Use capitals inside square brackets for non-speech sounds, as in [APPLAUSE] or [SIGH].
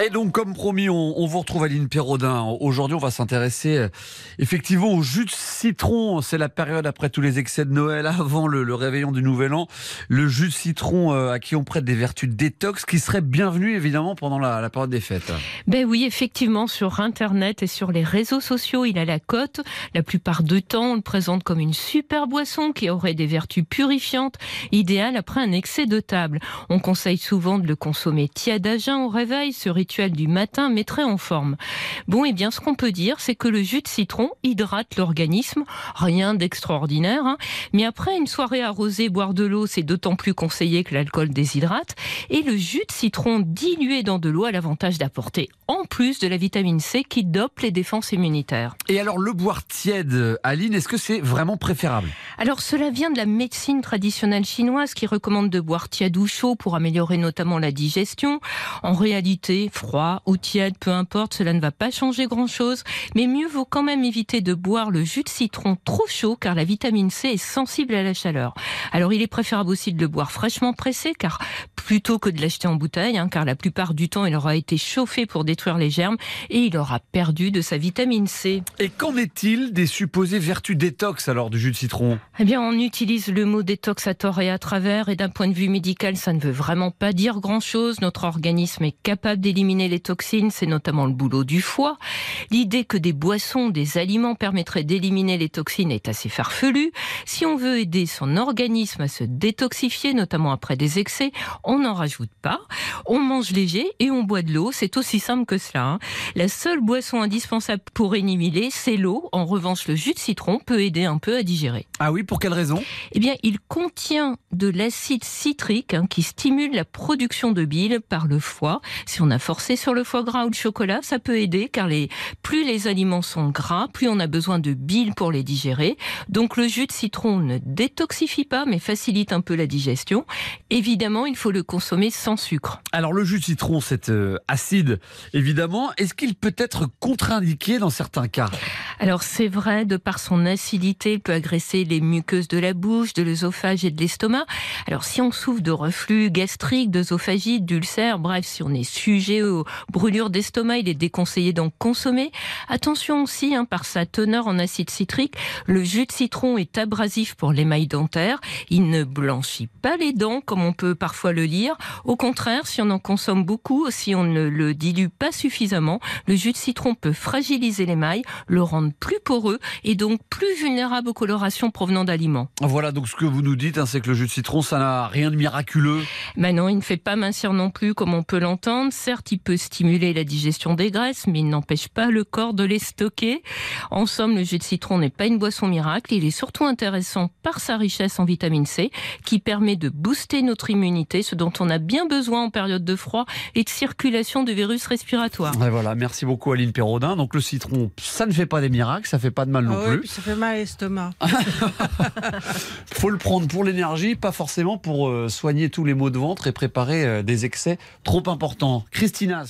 Et donc, comme promis, on, on vous retrouve Aline Perraudin. Aujourd'hui, on va s'intéresser euh, effectivement au jus de citron. C'est la période après tous les excès de Noël, [LAUGHS] avant le, le réveillon du Nouvel An. Le jus de citron euh, à qui on prête des vertus détox, qui serait bienvenu évidemment pendant la, la période des fêtes. Ben oui, effectivement, sur Internet et sur les réseaux sociaux, il a la cote. La plupart du temps, on le présente comme une super boisson qui aurait des vertus purifiantes, idéale après un excès de table. On conseille souvent de le consommer tiède à jeun au réveil. Ce du matin mettrait en forme. Bon, et bien, ce qu'on peut dire, c'est que le jus de citron hydrate l'organisme. Rien d'extraordinaire. Hein. Mais après une soirée arrosée, boire de l'eau, c'est d'autant plus conseillé que l'alcool déshydrate. Et le jus de citron dilué dans de l'eau a l'avantage d'apporter en plus de la vitamine C qui dope les défenses immunitaires. Et alors, le boire tiède, Aline, est-ce que c'est vraiment préférable? Alors, cela vient de la médecine traditionnelle chinoise qui recommande de boire tiède ou chaud pour améliorer notamment la digestion. En réalité, froid ou tiède, peu importe, cela ne va pas changer grand-chose. Mais mieux vaut quand même éviter de boire le jus de citron trop chaud car la vitamine C est sensible à la chaleur. Alors, il est préférable aussi de le boire fraîchement pressé car plutôt que de l'acheter en bouteille, hein, car la plupart du temps, il aura été chauffé pour détruire les germes et il aura perdu de sa vitamine C. Et qu'en est-il des supposées vertus détox alors du jus de citron? Eh bien, on utilise le mot détox à tort et à travers, et d'un point de vue médical, ça ne veut vraiment pas dire grand-chose. Notre organisme est capable d'éliminer les toxines, c'est notamment le boulot du foie. L'idée que des boissons, des aliments permettraient d'éliminer les toxines est assez farfelue. Si on veut aider son organisme à se détoxifier, notamment après des excès, on n'en rajoute pas. On mange léger et on boit de l'eau, c'est aussi simple que cela. hein. La seule boisson indispensable pour éliminer, c'est l'eau. En revanche, le jus de citron peut aider un peu à digérer. Ah oui, pour quelle raison? Eh bien, il contient de l'acide citrique hein, qui stimule la production de bile par le foie. Si on a forcé sur le foie gras ou le chocolat, ça peut aider car les, plus les aliments sont gras, plus on a besoin de bile pour les digérer. Donc le jus de citron ne détoxifie pas mais facilite un peu la digestion. Évidemment, il faut le consommer sans sucre. Alors le jus de citron, c'est euh, acide, évidemment. Est-ce qu'il peut être contre-indiqué dans certains cas? Alors c'est vrai, de par son acidité, il peut agresser les muqueuses de la bouche, de l'œsophage et de l'estomac. Alors si on souffre de reflux gastrique, d'œsophagite, d'ulcère, bref, si on est sujet aux brûlures d'estomac, il est déconseillé d'en consommer. Attention aussi, hein, par sa teneur en acide citrique, le jus de citron est abrasif pour l'émail dentaire. Il ne blanchit pas les dents comme on peut parfois le lire. Au contraire, si on en consomme beaucoup, si on ne le dilue pas suffisamment, le jus de citron peut fragiliser l'émail, le rendre plus poreux et donc plus vulnérable aux colorations provenant d'aliments. Voilà, donc ce que vous nous dites, hein, c'est que le jus de citron, ça n'a rien de miraculeux. Mais non, il ne fait pas mincir non plus comme on peut l'entendre. Certes, il peut stimuler la digestion des graisses, mais il n'empêche pas le corps de les stocker. En somme, le jus de citron n'est pas une boisson miracle. Il est surtout intéressant par sa richesse en vitamine C, qui permet de booster notre immunité, ce dont on a bien besoin en période de froid et de circulation de virus respiratoires. Et voilà, merci beaucoup Aline Perraudin. Donc le citron, ça ne fait pas des miracles, ça fait pas de mal non ouais, plus. puis ça fait mal à l'estomac. [LAUGHS] faut le prendre pour l'énergie, pas forcément pour euh, soigner tous les maux de ventre et préparer euh, des excès trop importants. Christina,